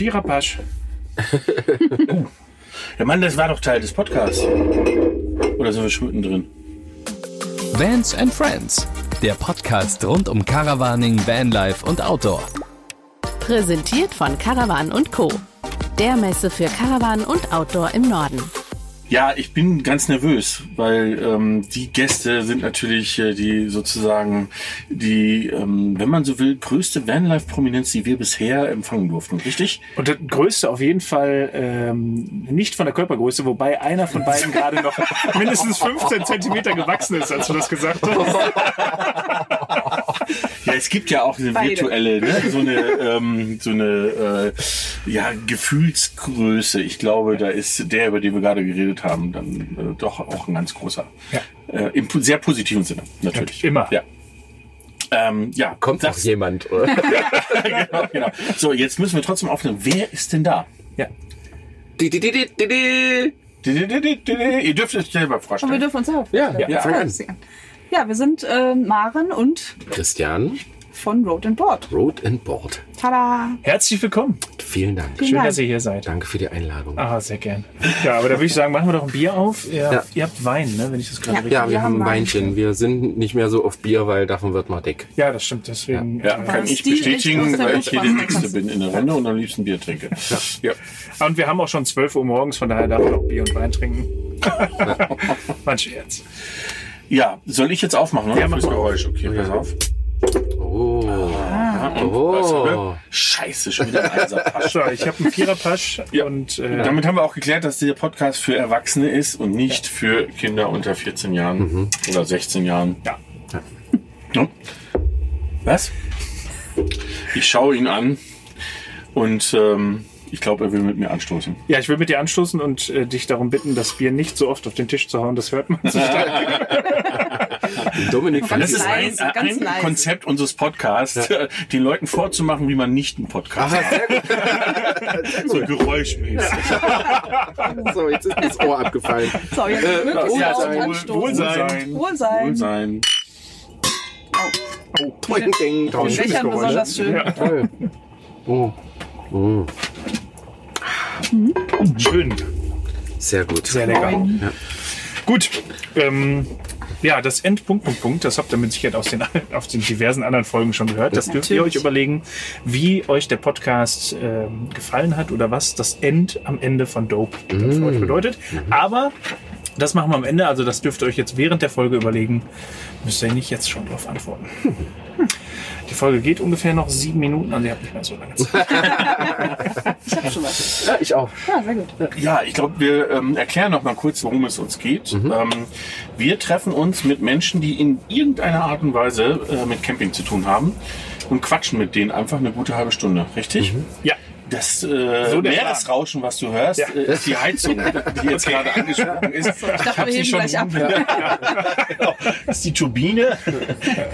Viererpasch. Ja, Mann, das war doch Teil des Podcasts. Oder sind wir schon mittendrin? Vans and Friends, der Podcast rund um Caravaning, Vanlife und Outdoor. Präsentiert von Caravan und Co. Der Messe für Caravan und Outdoor im Norden. Ja, ich bin ganz nervös, weil ähm, die Gäste sind natürlich äh, die sozusagen die, ähm, wenn man so will, größte Vanlife-Prominenz, die wir bisher empfangen durften, richtig? Und der größte auf jeden Fall ähm, nicht von der Körpergröße, wobei einer von beiden gerade noch mindestens 15 Zentimeter gewachsen ist, als du das gesagt hast. Ja, es gibt ja auch eine Beide. virtuelle, ne? so eine, ähm, so eine äh, ja, Gefühlsgröße. Ich glaube, da ist der, über den wir gerade geredet haben, dann äh, doch auch ein ganz großer. Ja. Äh, Im sehr positiven Sinne, natürlich. Ja, immer. Ja. Ähm, ja, Kommt noch das, jemand, oder? genau, genau. So, jetzt müssen wir trotzdem aufnehmen. Wer ist denn da? Ja. Di, di, di, di, di, di. Ihr dürft euch selber Und wir vorstellen. dürfen uns auch. Ja, Ja. an. Ja, wir sind äh, Maren und Christian, von Road and Board. Road and Board. Tada! Herzlich willkommen. Vielen Dank. Vielen Schön, Dank. dass ihr hier seid. Danke für die Einladung. Ah, sehr gern. Ja, aber da würde ich sagen, machen wir doch ein Bier auf. Ihr, Ja. ihr habt Wein, ne? wenn ich das gerade Ja. richtig... Ja, wir Wir haben ein Weinchen. Wir sind nicht mehr so auf Bier, weil davon wird man dick. Ja, das stimmt. Deswegen. Ja, äh, kann ich bestätigen, weil ich hier die Nächste bin in der Runde und am liebsten Bier trinke. Ja. Und wir haben auch schon 12 Uhr morgens, von daher darf man auch Bier und Wein trinken. Ein Scherz. Ja, soll ich jetzt aufmachen? Oder? Ja, mach mal. Geräusch. Okay, pass Ja. auf. Oh. Ja, und Oh. Scheiße, schon wieder ein Einserpasch. So, ich habe einen Viererpasch Ja. und äh, Damit haben wir auch geklärt, dass dieser Podcast für Erwachsene ist und nicht für Kinder unter 14 Jahren oder 16 Jahren. ja. Ja. Was? Ich schaue ihn an und ähm, ich glaube, er will mit mir anstoßen. ja, ich will mit dir anstoßen und äh, dich darum bitten, das Bier nicht so oft auf den Tisch zu hauen. Das hört man so stark. Dominik Das ist ein, leise, ganz ein. Konzept unseres Podcasts, den Leuten vorzumachen, wie man nicht einen Podcast macht. So geräuschmäßig. So, jetzt ist mir das Ohr abgefallen. So, jetzt Äh, möglichst ja, laut Wohl- anstoßen. Wohlsein. Wohlsein. Wohlsein. Ding, ding, dong. Bechern besonders schön. Toll. Oh. Oh. Schön. Sehr gut. Sehr lecker. Ja. Gut. Ähm, ja, das Endpunkt, Punkt, Punkt, das habt ihr mit Sicherheit aus den, aus den diversen anderen Folgen schon gehört. Das dürft ihr euch überlegen, wie euch der Podcast ähm, gefallen hat oder was das End am Ende von Dope dann für euch bedeutet. Aber das machen wir am Ende, also das dürft ihr euch jetzt während der Folge überlegen. Müsst ihr nicht jetzt schon drauf antworten. Die Folge geht ungefähr noch sieben Minuten, also ihr habt nicht mehr so lange Zeit. Ich hab schon was. Ja, ich auch. Ja, sehr gut. Ja, ich glaube, wir ähm, erklären noch mal kurz, worum es uns geht. Ähm, wir treffen uns mit Menschen, die in irgendeiner Art und Weise äh, mit Camping zu tun haben und quatschen mit denen einfach eine gute halbe Stunde, richtig? Ja, Das äh, So Meeresrauschen, was du hörst, Ja. äh, ist die Heizung, die jetzt gerade angesprochen ist. Ich dachte, hab wir sie heben schon gleich ab. Genau. Das ist die Turbine,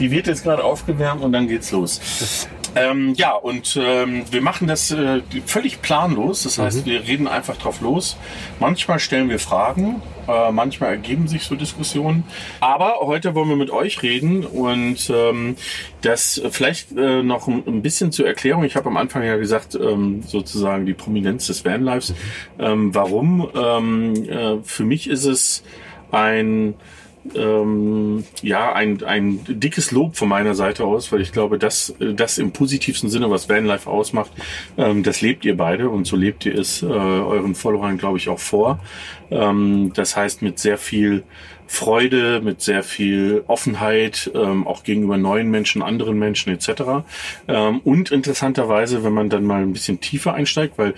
die wird jetzt gerade aufgewärmt und dann geht's los. Ähm, ja, und ähm, wir machen das äh, völlig planlos. Das heißt, wir reden einfach drauf los. Manchmal stellen wir Fragen, äh, manchmal ergeben sich so Diskussionen. Aber heute wollen wir mit euch reden und ähm, das vielleicht äh, noch ein, ein bisschen zur Erklärung. Ich habe am Anfang ja gesagt, ähm, sozusagen die Prominenz des Vanlives. Ähm, warum? Ähm, äh, für mich ist es ein ähm, ja, ein, ein dickes Lob von meiner Seite aus, weil ich glaube, das, äh, das im positivsten Sinne, was Vanlife ausmacht, ähm, das lebt ihr beide und so lebt ihr es äh, euren Followern, glaube ich, auch vor. Ähm, das heißt, mit sehr viel Freude, mit sehr viel Offenheit, ähm, auch gegenüber neuen Menschen, anderen Menschen etc. Ähm, und interessanterweise, wenn man dann mal ein bisschen tiefer einsteigt, weil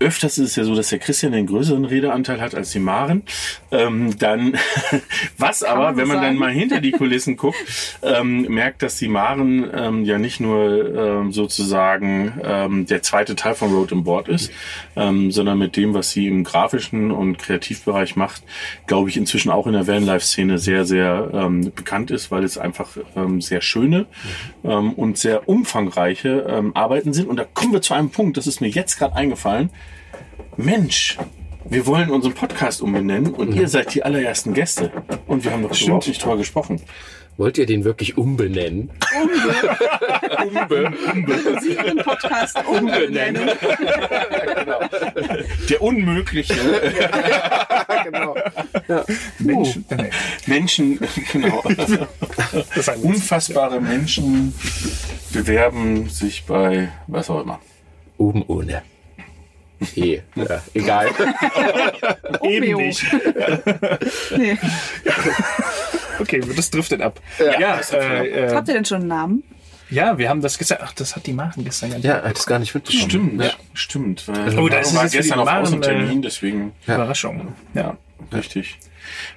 öfters ist es ja so, dass der Christian den größeren Redeanteil hat als die Maren. Ähm, dann, was aber, man so wenn man dann sagen. mal hinter die Kulissen guckt, ähm, merkt, dass die Maren ähm, ja nicht nur ähm, sozusagen ähm, der zweite Teil von Road and Board ist, ähm, sondern mit dem, was sie im grafischen und Kreativbereich macht, glaube ich, inzwischen auch in der Vanlife-Szene sehr, sehr bekannt ist, weil es einfach sehr schöne und sehr umfangreiche Arbeiten sind. Und da kommen wir zu einem Punkt, das ist mir jetzt gerade eingefallen. Mensch, wir wollen unseren Podcast umbenennen und ihr seid die allerersten Gäste. Und wir haben noch überhaupt nicht drüber gesprochen. Wollt ihr den wirklich umbenennen? Ihren Podcast umbenennen. Der unmögliche genau. Menschen, nee, Menschen, genau. das ist ein Witz. Unfassbare Menschen bewerben sich bei was auch immer. Oben ohne. E. Ja, egal. Eben nicht. Nee. Okay, das driftet ab. Ja, äh, äh, Habt ihr denn schon einen Namen? ja, wir haben das gesagt. Ach, das hat die Maren gestern nicht. Ja, hat es gar nicht mitbekommen. Stimmt, Ja. stimmt. Weil Oh, da ist es war gestern auf Außentermin, äh, deswegen Überraschung. Ja. richtig.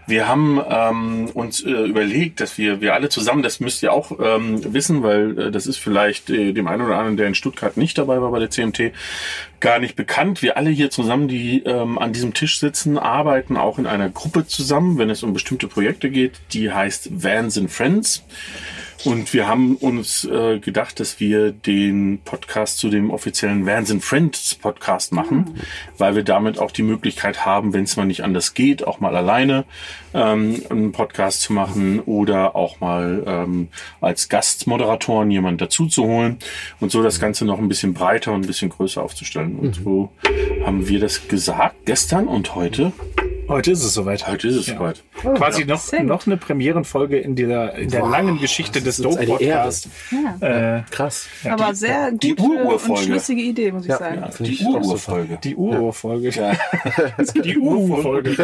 Wir haben ähm, uns äh, überlegt, dass wir wir alle zusammen, das müsst ihr auch ähm, wissen, weil äh, das ist vielleicht äh, dem einen oder anderen, der in Stuttgart nicht dabei war bei der CMT, gar nicht bekannt. Wir alle hier zusammen, die ähm, an diesem Tisch sitzen, arbeiten auch in einer Gruppe zusammen, wenn es um bestimmte Projekte geht. Die heißt Vans and Friends. Und wir haben uns äh, gedacht, dass wir den Podcast zu dem offiziellen Vans and Friends Podcast machen, weil wir damit auch die Möglichkeit haben, wenn es mal nicht anders geht, auch mal alleine ähm, einen Podcast zu machen oder auch mal ähm, als Gastmoderatoren jemand dazu zu holen und so das Ganze noch ein bisschen breiter und ein bisschen größer aufzustellen. Und so haben wir das gesagt gestern und heute. Heute ist es soweit. Heute ist es Ja. soweit. Quasi noch, noch eine Premierenfolge in der, in der langen Geschichte des Dope. Podcasts. Ja. Äh, Krass. Aber sehr die gute und schlüssige Idee, muss ich sagen. Die. Ururfolge. die Uro-Folge. Ja. Die Uro-Folge.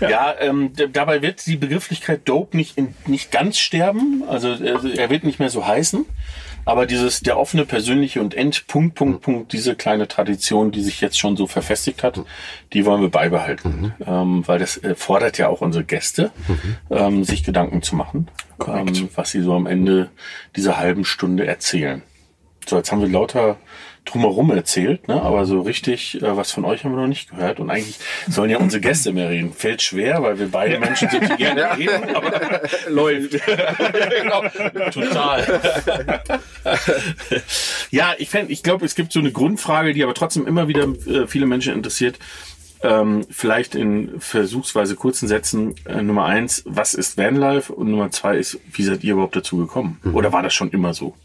Ja, ähm, dabei wird die Begrifflichkeit Dope nicht, in, nicht ganz sterben. Also äh, er wird nicht mehr so heißen. Aber dieses der offene, persönliche und Endpunkt, Punkt, Punkt, diese kleine Tradition, die sich jetzt schon so verfestigt hat, die wollen wir beibehalten. Ähm, weil das äh, fordert ja auch unsere Gäste, ähm, sich Gedanken zu machen, ähm, was sie so am Ende dieser halben Stunde erzählen. So, jetzt haben wir lauter drumherum erzählt, ne? aber so richtig, äh, was von euch haben wir noch nicht gehört. Und eigentlich sollen ja unsere Gäste mehr reden. Fällt schwer, weil wir beide Menschen sind, die gerne reden, aber läuft. genau. Total. ja, ich fänd, ich glaube, es gibt so eine Grundfrage, die aber trotzdem immer wieder äh, viele Menschen interessiert. Ähm, vielleicht in versuchsweise kurzen Sätzen. Äh, Nummer eins, was ist Vanlife? Und Nummer zwei ist, wie seid ihr überhaupt dazu gekommen? Oder war das schon immer so?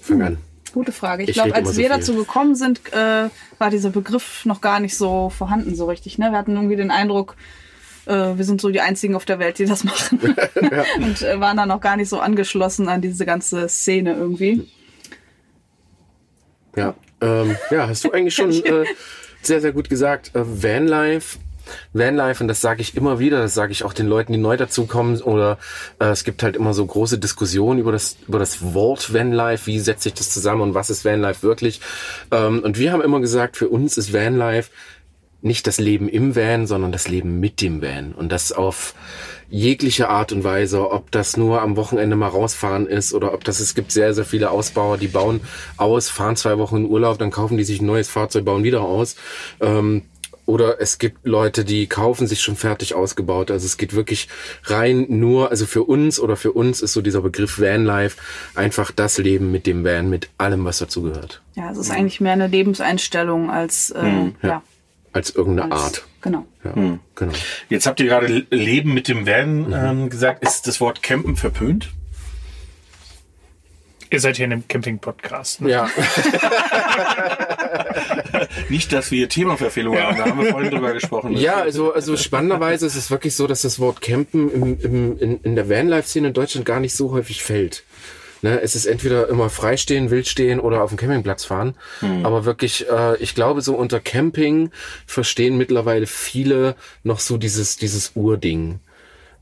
Fang an. Gute Frage. Ich Ich glaube, als so wir viel. dazu gekommen sind, äh, war dieser Begriff noch gar nicht so vorhanden so richtig. Ne? Wir hatten irgendwie den Eindruck, äh, wir sind so die Einzigen auf der Welt, die das machen. Und äh, waren dann noch gar nicht so angeschlossen an diese ganze Szene irgendwie. Ja, ähm, ja, hast du eigentlich schon äh, sehr, sehr gut gesagt. Äh, Vanlife. Vanlife, und das sage ich immer wieder, das sage ich auch den Leuten, die neu dazukommen, oder äh, es gibt halt immer so große Diskussionen über das, über das Wort Vanlife, wie setzt sich das zusammen und was ist Vanlife wirklich. Ähm, und wir haben immer gesagt, für uns ist Vanlife nicht das Leben im Van, sondern das Leben mit dem Van. Und das auf jegliche Art und Weise, ob das nur am Wochenende mal rausfahren ist oder ob das, es gibt sehr, sehr viele Ausbauer, die bauen aus, fahren zwei Wochen in Urlaub, dann kaufen die sich ein neues Fahrzeug, bauen wieder aus. Ähm, oder es gibt Leute, die kaufen sich schon fertig ausgebaut. Also es geht wirklich rein nur, also für uns oder für uns ist so dieser Begriff Vanlife einfach das Leben mit dem Van, mit allem, was dazugehört. Ja, es ist eigentlich mehr eine Lebenseinstellung als äh, ja. Als irgendeine als, Art. Genau. Ja, genau. Jetzt habt ihr gerade Leben mit dem Van ähm, gesagt. Ist das Wort Campen verpönt? Ihr seid hier in einem Camping-Podcast. Ne? Ja, Nicht, dass wir Themaverfehlung haben, da haben wir vorhin drüber gesprochen. Ja, also, also spannenderweise ist es wirklich so, dass das Wort Campen im, im, in, in der Vanlife-Szene in Deutschland gar nicht so häufig fällt. Ne, es ist entweder immer freistehen, wildstehen oder auf dem Campingplatz fahren. Aber wirklich, äh, ich glaube, so unter Camping verstehen mittlerweile viele noch so dieses, dieses Urding.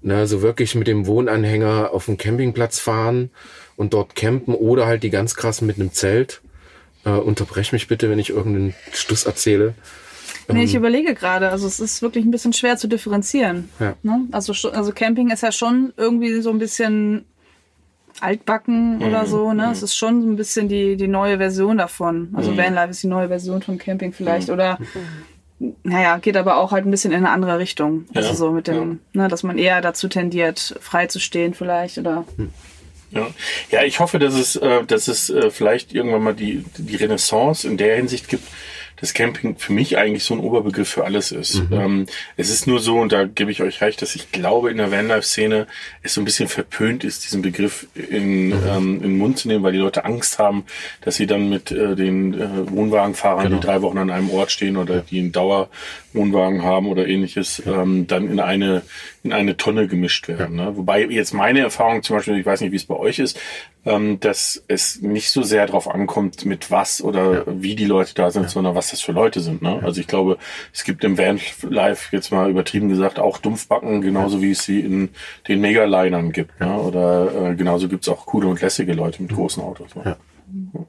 Ne, so wirklich mit dem Wohnanhänger auf dem Campingplatz fahren und dort campen oder halt die ganz krassen mit einem Zelt. Äh, unterbrech mich bitte, wenn ich irgendeinen Stuss erzähle. Nee, ich überlege gerade, also es ist wirklich ein bisschen schwer zu differenzieren. Ja. Ne? Also, also Camping ist ja schon irgendwie so ein bisschen altbacken oder so. Ne? Es ist schon so ein bisschen die, die neue Version davon. Also Vanlife ist die neue Version von Camping vielleicht. Oder naja, geht aber auch halt ein bisschen in eine andere Richtung. Also Ja, so mit dem, ne, dass man eher dazu tendiert, frei zu stehen vielleicht oder Ja. ja, ich hoffe, dass es, äh, dass es äh, vielleicht irgendwann mal die, die Renaissance in der Hinsicht gibt, dass Camping für mich eigentlich so ein Oberbegriff für alles ist. Mhm. Ähm, es ist nur so, und da gebe ich euch recht, dass ich glaube, in der Vanlife-Szene es so ein bisschen verpönt ist, diesen Begriff in, mhm. ähm, in den Mund zu nehmen, weil die Leute Angst haben, dass sie dann mit äh, den äh, Wohnwagenfahrern, genau. die drei Wochen an einem Ort stehen oder die einen Dauerwohnwagen haben oder ähnliches, ähm, dann in eine in eine Tonne gemischt werden. Ne? Wobei jetzt meine Erfahrung zum Beispiel, ich weiß nicht, wie es bei euch ist, ähm, dass es nicht so sehr darauf ankommt, mit was oder ja. wie die Leute da sind, ja. sondern was das für Leute sind. Ne? Also ich glaube, es gibt im Vanlife jetzt mal übertrieben gesagt auch Dumpfbacken, genauso wie es sie in den Megalinern gibt. Ne? Oder äh, genauso gibt es auch coole und lässige Leute mit großen Autos. Ne? Ja.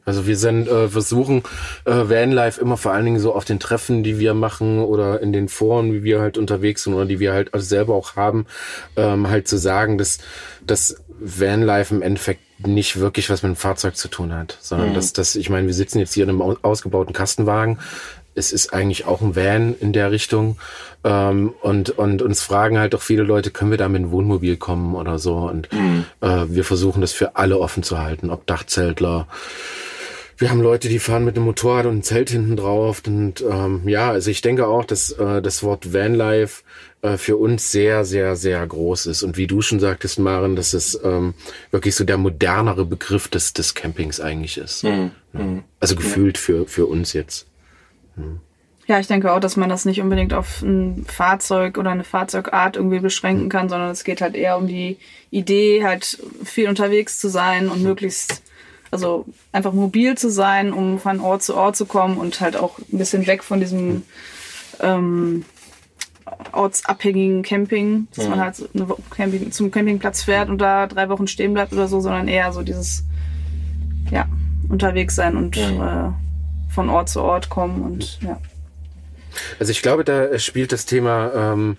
Also wir sind äh, versuchen äh, Vanlife immer vor allen Dingen so auf den Treffen, die wir machen oder in den Foren, wie wir halt unterwegs sind oder die wir halt selber auch haben, ähm, halt zu sagen, dass dass Vanlife im Endeffekt nicht wirklich was mit dem Fahrzeug zu tun hat, sondern mhm. dass dass ich meine, wir sitzen jetzt hier in einem ausgebauten Kastenwagen. Es ist eigentlich auch ein Van in der Richtung ähm, und, und uns fragen halt auch viele Leute, können wir da mit einem Wohnmobil kommen oder so. Und mhm. äh, wir versuchen das für alle offen zu halten, ob Dachzeltler. Wir haben Leute, die fahren mit einem Motorrad und einem Zelt hinten drauf. Und ähm, ja, also ich denke auch, dass äh, das Wort Vanlife äh, für uns sehr, sehr, sehr groß ist. Und wie du schon sagtest, Maren, dass es ähm, wirklich so der modernere Begriff des, des Campings eigentlich ist. Mhm. Ja. Also gefühlt für, für uns jetzt. Mhm. Ja, ich denke auch, dass man das nicht unbedingt auf ein Fahrzeug oder eine Fahrzeugart irgendwie beschränken kann, sondern es geht halt eher um die Idee, halt viel unterwegs zu sein und möglichst, also einfach mobil zu sein, um von Ort zu Ort zu kommen und halt auch ein bisschen weg von diesem ähm, ortsabhängigen Camping, dass man halt Camping, zum Campingplatz fährt und da drei Wochen stehen bleibt oder so, sondern eher so dieses, ja, unterwegs sein und äh, von Ort zu Ort kommen und ja. Also ich glaube, da spielt das Thema ähm,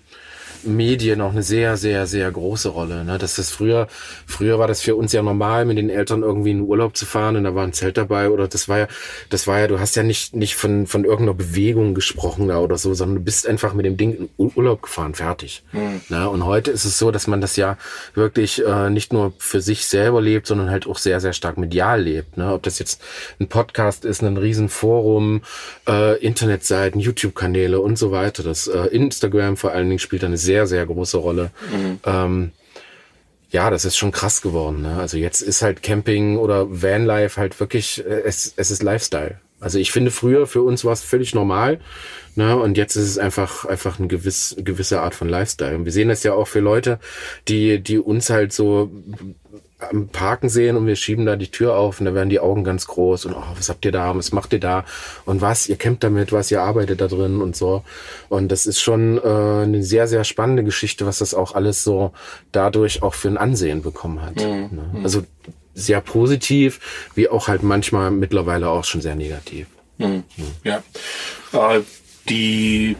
Medien auch eine sehr, sehr, sehr große Rolle. Ne? Das ist früher, früher war das für uns ja normal, mit den Eltern irgendwie in Urlaub zu fahren und da war ein Zelt dabei oder das war ja, das war ja, du hast ja nicht, nicht von, von irgendeiner Bewegung gesprochen da oder so, sondern du bist einfach mit dem Ding in Urlaub gefahren, fertig. Mhm. Ne? Und heute ist es so, dass man das ja wirklich äh, nicht nur für sich selber lebt, sondern halt auch sehr, sehr stark medial lebt. Ne? Ob das jetzt ein Podcast ist, ein Riesenforum, äh, Internetseiten, YouTube-Kanäle und so weiter. Das äh, Instagram vor allen Dingen spielt eine sehr sehr, sehr große Rolle. Mhm. Ähm, ja, das ist schon krass geworden. Ne? Also jetzt ist halt Camping oder Vanlife halt wirklich, äh, es, es ist Lifestyle. Also ich finde früher für uns war es völlig normal, ne? Und jetzt ist es einfach einfach eine gewiss, gewisse Art von Lifestyle. Und wir sehen das ja auch für Leute, die die uns halt so am Parken sehen und wir schieben da die Tür auf und da werden die Augen ganz groß und oh, was habt ihr da, was macht ihr da und was, ihr campt damit, was, ihr arbeitet da drin und so. Und das ist schon äh, eine sehr, sehr spannende Geschichte, was das auch alles so dadurch auch für ein Ansehen bekommen hat. Mhm. Ne? Mhm. Also sehr positiv, wie auch halt manchmal mittlerweile auch schon sehr negativ. Mhm. Ja. Äh, die,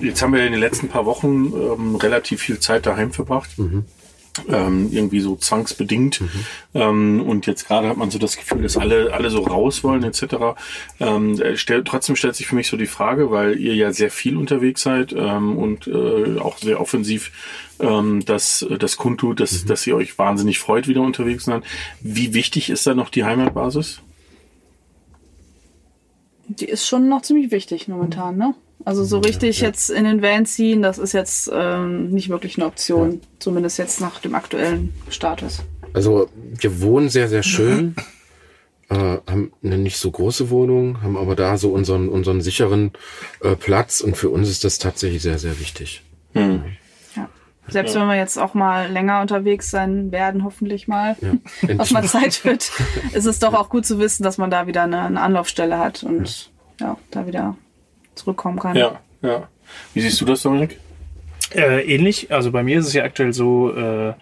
jetzt haben wir in den letzten paar Wochen ähm, relativ viel Zeit daheim verbracht. Mhm ähm, irgendwie so zwangsbedingt. Mhm. Ähm, und jetzt gerade hat man so das Gefühl, dass alle, alle so raus wollen etc. Ähm, äh, stell, trotzdem stellt sich für mich so die Frage, weil ihr ja sehr viel unterwegs seid ähm, und äh, auch sehr offensiv ähm, das, das kundtut, dass, mhm. dass ihr euch wahnsinnig freut, wieder unterwegs zu sein. Wie wichtig ist da noch die Heimatbasis? Die ist schon noch ziemlich wichtig momentan, ne? Also so richtig ja, ja. jetzt in den Van ziehen, das ist jetzt ähm, nicht wirklich eine Option. Ja. Zumindest jetzt nach dem aktuellen Status. Also wir wohnen sehr, sehr schön. äh, haben eine nicht so große Wohnung, haben aber da so unseren, unseren sicheren äh, Platz und für uns ist das tatsächlich sehr, sehr wichtig. Mhm. Ja. Selbst wenn wir jetzt auch mal länger unterwegs sein werden, hoffentlich mal, ja, was mal Zeit wird, ist es doch auch gut zu wissen, dass man da wieder eine, eine Anlaufstelle hat und ja, da wieder zurückkommen kann. Ja, ja. Wie siehst du das, Dominik? Äh, ähnlich. Also bei mir ist es ja aktuell so, äh,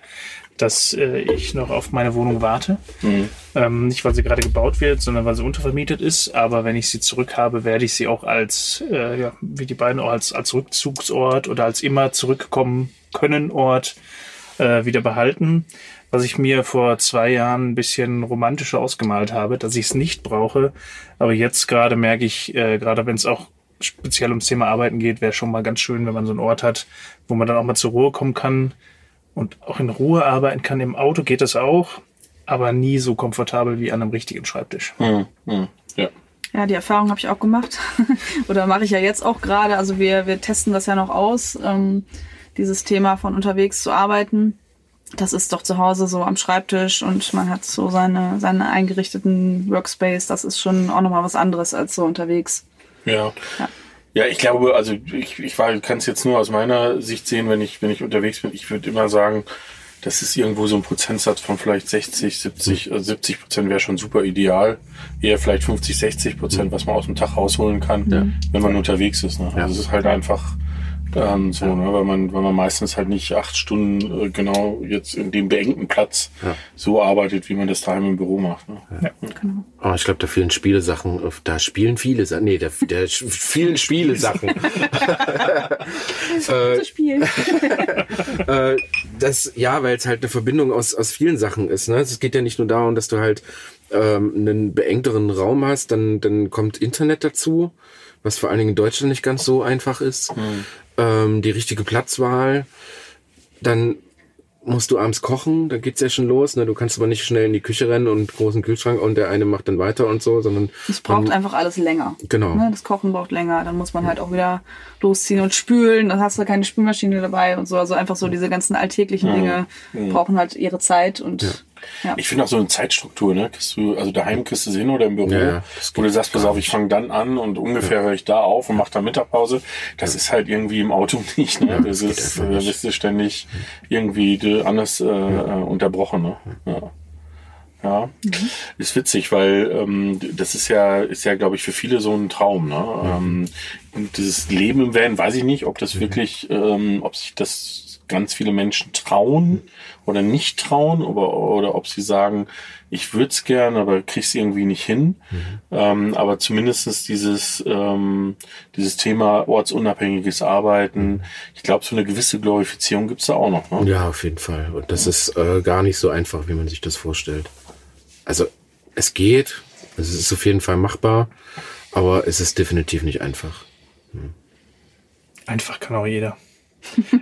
dass äh, ich noch auf meine Wohnung warte. Mhm. Ähm, nicht, weil sie gerade gebaut wird, sondern weil sie untervermietet ist. Aber wenn ich sie zurück habe, werde ich sie auch als, äh, ja, wie die beiden auch als, als Rückzugsort oder als immer zurückkommen können Ort äh, wieder behalten. Was ich mir vor zwei Jahren ein bisschen romantischer ausgemalt habe, dass ich es nicht brauche. Aber jetzt gerade merke ich, äh, gerade wenn es auch speziell ums Thema Arbeiten geht, wäre schon mal ganz schön, wenn man so einen Ort hat, wo man dann auch mal zur Ruhe kommen kann und auch in Ruhe arbeiten kann. Im Auto geht das auch. aber nie so komfortabel wie an einem richtigen Schreibtisch. Hm, hm, ja. Ja, die Erfahrung habe ich auch gemacht. Oder mache ich ja jetzt auch gerade. Also wir, wir testen das ja noch aus, ähm, dieses Thema von unterwegs zu arbeiten. Das ist doch zu Hause so am Schreibtisch und man hat so seine, seine eingerichteten Workspace. Das ist schon auch nochmal was anderes als so unterwegs. Ja. Ja. Ja, ich glaube, also ich, ich kann es jetzt nur aus meiner Sicht sehen, wenn ich, wenn ich unterwegs bin. Ich würde immer sagen, das ist irgendwo so ein Prozentsatz von vielleicht 60, 70, äh, 70 Prozent wäre schon super ideal. Eher vielleicht 50, 60 Prozent, was man aus dem Tag rausholen kann, wenn man unterwegs ist. Ne? Also es ist halt einfach ähm, so, ne? weil man, weil man meistens halt nicht acht Stunden äh, genau jetzt in dem beengten Platz so arbeitet, wie man das daheim im Büro macht. Ne? Oh, ich glaube, da vielen Spielesachen, da spielen viele Sachen, nee, da, da vielen Spielesachen. Zu spielen. äh, das, ja, weil es halt eine Verbindung aus, aus vielen Sachen ist. Ne? Es geht ja nicht nur darum, dass du halt ähm, einen beengteren Raum hast, dann, dann kommt Internet dazu, was vor allen Dingen in Deutschland nicht ganz so einfach ist. Ähm, die richtige Platzwahl. Dann musst du abends kochen, dann geht's ja schon los. Ne? Du kannst aber nicht schnell in die Küche rennen und großen Kühlschrank und der eine macht dann weiter und so, sondern Es braucht man- einfach alles länger. Genau. Ne, das Kochen braucht länger. Dann muss man halt auch wieder losziehen und spülen. Dann hast du keine Spülmaschine dabei und so. Also einfach so diese ganzen alltäglichen Dinge brauchen halt ihre Zeit und ja. Ich finde auch so eine Zeitstruktur, ne? Kriegst du, also daheim kriegst du es hin oder im Büro, Ja, ja, das wo du sagst, pass auf, ich fange dann an und ungefähr höre ich da auf und mache dann Mittagpause. Das ist halt irgendwie im Auto nicht, ne? das geht ist, da bist du ständig irgendwie anders äh, äh, unterbrochen, ne? Ja. Ja, ist witzig, weil ähm, das ist ja, ist ja, glaube ich, für viele so ein Traum. Ne? Ähm, und dieses Leben im Van, weiß ich nicht, ob das wirklich, ähm, ob sich das ganz viele Menschen trauen oder nicht trauen, oder, oder ob sie sagen, ich würde es gern, aber krieg's irgendwie nicht hin. Ähm, aber zumindestens dieses, ähm, dieses Thema ortsunabhängiges Arbeiten, ich glaube, so eine gewisse Glorifizierung gibt's da auch noch. Ne? Ja, auf jeden Fall. Und das ist äh, gar nicht so einfach, wie man sich das vorstellt. Also es geht, es ist auf jeden Fall machbar, aber es ist definitiv nicht einfach. Einfach kann auch jeder.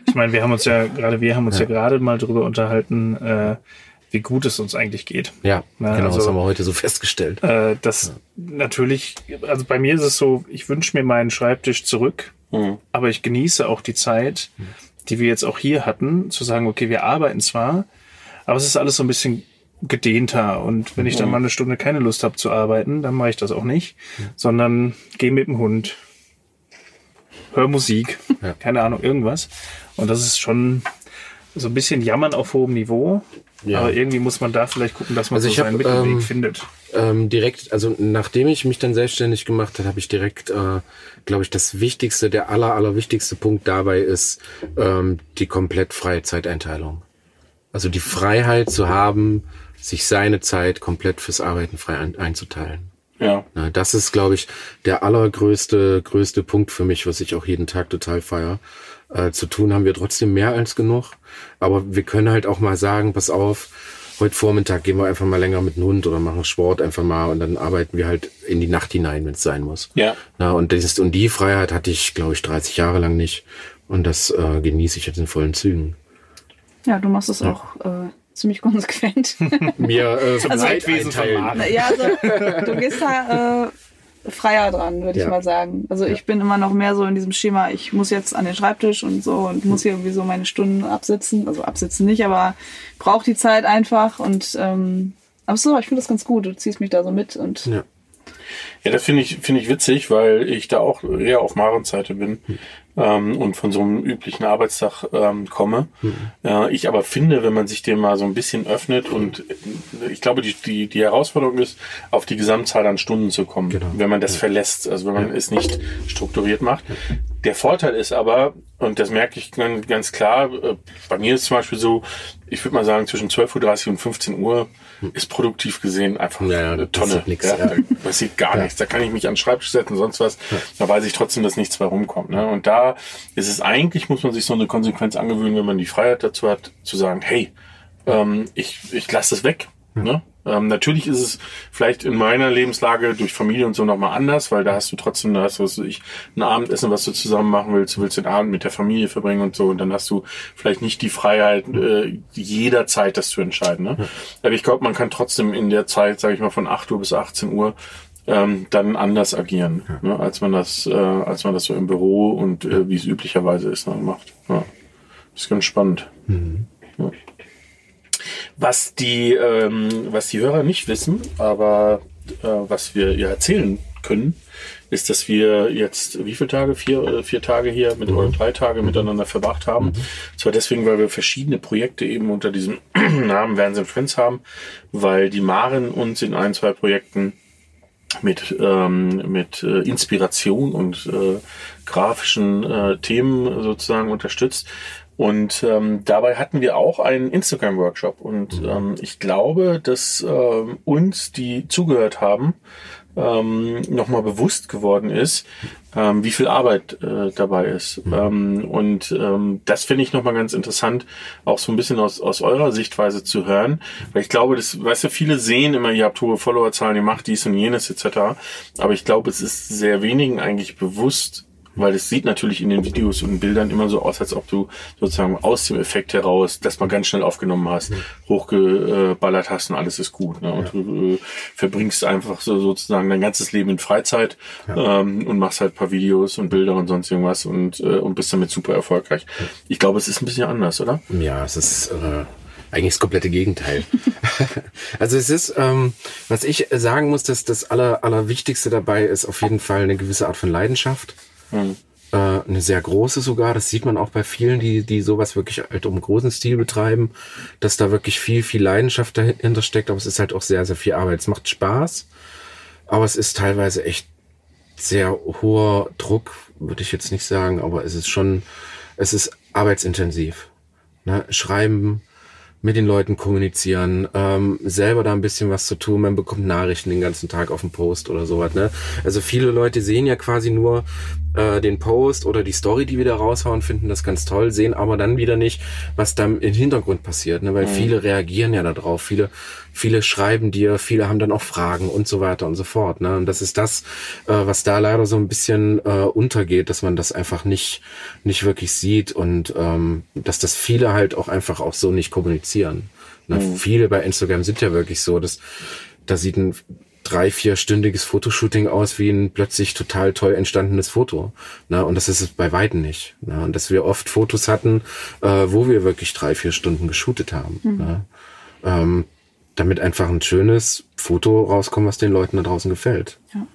Ich meine, wir haben uns ja, gerade wir haben uns ja, gerade mal drüber unterhalten, äh, wie gut es uns eigentlich geht. Ja, Na, genau, das also- haben wir heute so festgestellt. Äh, das natürlich, also bei mir ist es so, ich wünsche mir meinen Schreibtisch zurück, Mhm. aber ich genieße auch die Zeit, die wir jetzt auch hier hatten, zu sagen, okay, wir arbeiten zwar, aber es ist alles so ein bisschen gedehnter und wenn ich dann mal eine Stunde keine Lust habe zu arbeiten, dann mache ich das auch nicht, sondern gehe mit dem Hund, hör Musik, Ja. keine Ahnung, irgendwas. Und das ist schon so ein bisschen Jammern auf hohem Niveau. Ja. Aber irgendwie muss man da vielleicht gucken, dass man Also so ich hab, seinen Mittelweg ähm, findet. ähm, direkt, also nachdem ich mich dann selbstständig gemacht habe, habe ich direkt, äh, glaube ich, das Wichtigste, der aller, aller wichtigste Punkt dabei ist ähm, die komplett freie Zeiteinteilung. Also die Freiheit zu haben, sich seine Zeit komplett fürs Arbeiten frei ein, einzuteilen. Ja. Das ist, glaube ich, der allergrößte größte Punkt für mich, was ich auch jeden Tag total feier. Äh, zu tun haben wir trotzdem mehr als genug. Aber wir können halt auch mal sagen, pass auf, heute Vormittag gehen wir einfach mal länger mit dem Hund oder machen Sport einfach mal und dann arbeiten wir halt in die Nacht hinein, wenn es sein muss. Ja. Na, und, das ist, und die Freiheit hatte ich, glaube ich, 30 Jahre lang nicht. Und das äh, genieße ich jetzt in vollen Zügen. ja, du machst es auch äh, ziemlich konsequent. Mir äh, Also- Zeitwesen von einteilen. Maren. ja, also du gehst da äh, freier dran, würde ich Ja. mal sagen. Also ich bin immer noch mehr so in diesem Schema, ich muss jetzt an den Schreibtisch und so und muss hier irgendwie so meine Stunden absitzen. Also absitzen nicht, aber brauche die Zeit einfach und ähm, aber so, ich finde das ganz gut. Du ziehst mich da so mit und Ja. Ja, das finde ich, finde ich witzig, weil ich da auch eher auf Marens Seite bin ähm, und von so einem üblichen Arbeitstag ähm, komme. Ja, ich aber finde, wenn man sich dem mal so ein bisschen öffnet und äh, ich glaube, die, die, die Herausforderung ist, auf die Gesamtzahl an Stunden zu kommen, Genau. wenn man das verlässt, also wenn man es nicht strukturiert macht. Der Vorteil ist aber, und das merke ich ganz, klar, äh, bei mir ist es zum Beispiel so, ich würde mal sagen, zwischen 12.30 Uhr und 15 Uhr ist produktiv gesehen einfach Ja, eine Tonne. passiert nix, ja, ja. Da passiert gar nichts. Da kann ich mich an den Schreibtisch setzen, sonst was. Da weiß ich trotzdem, dass nichts mehr rumkommt. Ne? Und da ist es eigentlich, muss man sich so eine Konsequenz angewöhnen, wenn man die Freiheit dazu hat, zu sagen, hey, ähm, ich, ich lasse das weg. Ne? Ähm, natürlich ist es vielleicht in meiner Lebenslage durch Familie und so nochmal anders, weil da hast du trotzdem, da hast du, was ich, ein Abendessen, was du zusammen machen willst, du willst den Abend mit der Familie verbringen und so und dann hast du vielleicht nicht die Freiheit, äh, jederzeit das zu entscheiden. Ne? Aber ich glaube, man kann trotzdem in der Zeit, sage ich mal, von 8 Uhr bis 18 Uhr ähm, dann anders agieren, ne, als man das, äh, als man das so im Büro und äh, wie es üblicherweise ist, ne, macht. Ja. Das ist ganz spannend. Ja. Was die, ähm, was die Hörer nicht wissen, aber äh, was wir ihr erzählen können, ist, dass wir jetzt wie viele Tage? Vier, äh, vier Tage hier mit oder drei Tage miteinander verbracht haben. Zwar deswegen, weil wir verschiedene Projekte eben unter diesem Namen Wahnsinn Friends haben, weil die Maren uns in ein, zwei Projekten mit, ähm, mit äh, Inspiration und äh, grafischen äh, Themen sozusagen unterstützt. Und ähm, dabei hatten wir auch einen Instagram-Workshop. Und ähm, ich glaube, dass ähm, uns, die zugehört haben, ähm, nochmal bewusst geworden ist, ähm, wie viel Arbeit äh, dabei ist. Ähm, und ähm, das finde ich nochmal ganz interessant, auch so ein bisschen aus, aus eurer Sichtweise zu hören. Weil ich glaube, das, weißt du, viele sehen immer, ihr habt hohe Followerzahlen, ihr macht dies und jenes etc. Aber ich glaube, es ist sehr wenigen eigentlich bewusst, weil es sieht natürlich in den Videos und Bildern immer so aus, als ob du sozusagen aus dem Effekt heraus das mal ganz schnell aufgenommen hast, hochgeballert hast und alles ist gut. Ne? Und du äh, verbringst einfach so sozusagen dein ganzes Leben in Freizeit ähm, und machst halt ein paar Videos und Bilder und sonst irgendwas und, äh, und bist damit super erfolgreich. Ich glaube, es ist ein bisschen anders, oder? Ja, es ist äh, eigentlich das komplette Gegenteil. also es ist, ähm, was ich sagen muss, dass das Aller, Allerwichtigste dabei ist auf jeden Fall eine gewisse Art von Leidenschaft. Äh, eine sehr große sogar. Das sieht man auch bei vielen, die, die sowas wirklich halt um großen Stil betreiben, dass da wirklich viel, viel Leidenschaft dahinter steckt. Aber es ist halt auch sehr, sehr viel Arbeit. Es macht Spaß, aber es ist teilweise echt sehr hoher Druck, würde ich jetzt nicht sagen, aber es ist schon, es ist arbeitsintensiv. Ne? Schreiben, mit den Leuten kommunizieren, ähm, selber da ein bisschen was zu tun. Man bekommt Nachrichten den ganzen Tag auf dem Post oder sowas. Ne? Also viele Leute sehen ja quasi nur äh, den Post oder die Story, die wir da raushauen, finden das ganz toll, sehen aber dann wieder nicht, was da im Hintergrund passiert. Ne? Weil viele reagieren ja darauf, viele viele schreiben dir, viele haben dann auch Fragen und so weiter und so fort. Ne? Und das ist das, äh, was da leider so ein bisschen äh, untergeht, dass man das einfach nicht nicht wirklich sieht und ähm, dass das viele halt auch einfach auch so nicht kommunizieren. Ne? Viele bei Instagram sind ja wirklich so, dass da sieht ein drei, vierstündiges Fotoshooting aus wie ein plötzlich total toll entstandenes Foto. Ne? Und das ist es bei Weitem nicht. Ne? Und dass wir oft Fotos hatten, äh, wo wir wirklich drei, vier Stunden geshootet haben. Ne? Ähm, damit einfach ein schönes Foto rauskommt, was den Leuten da draußen gefällt. Ja.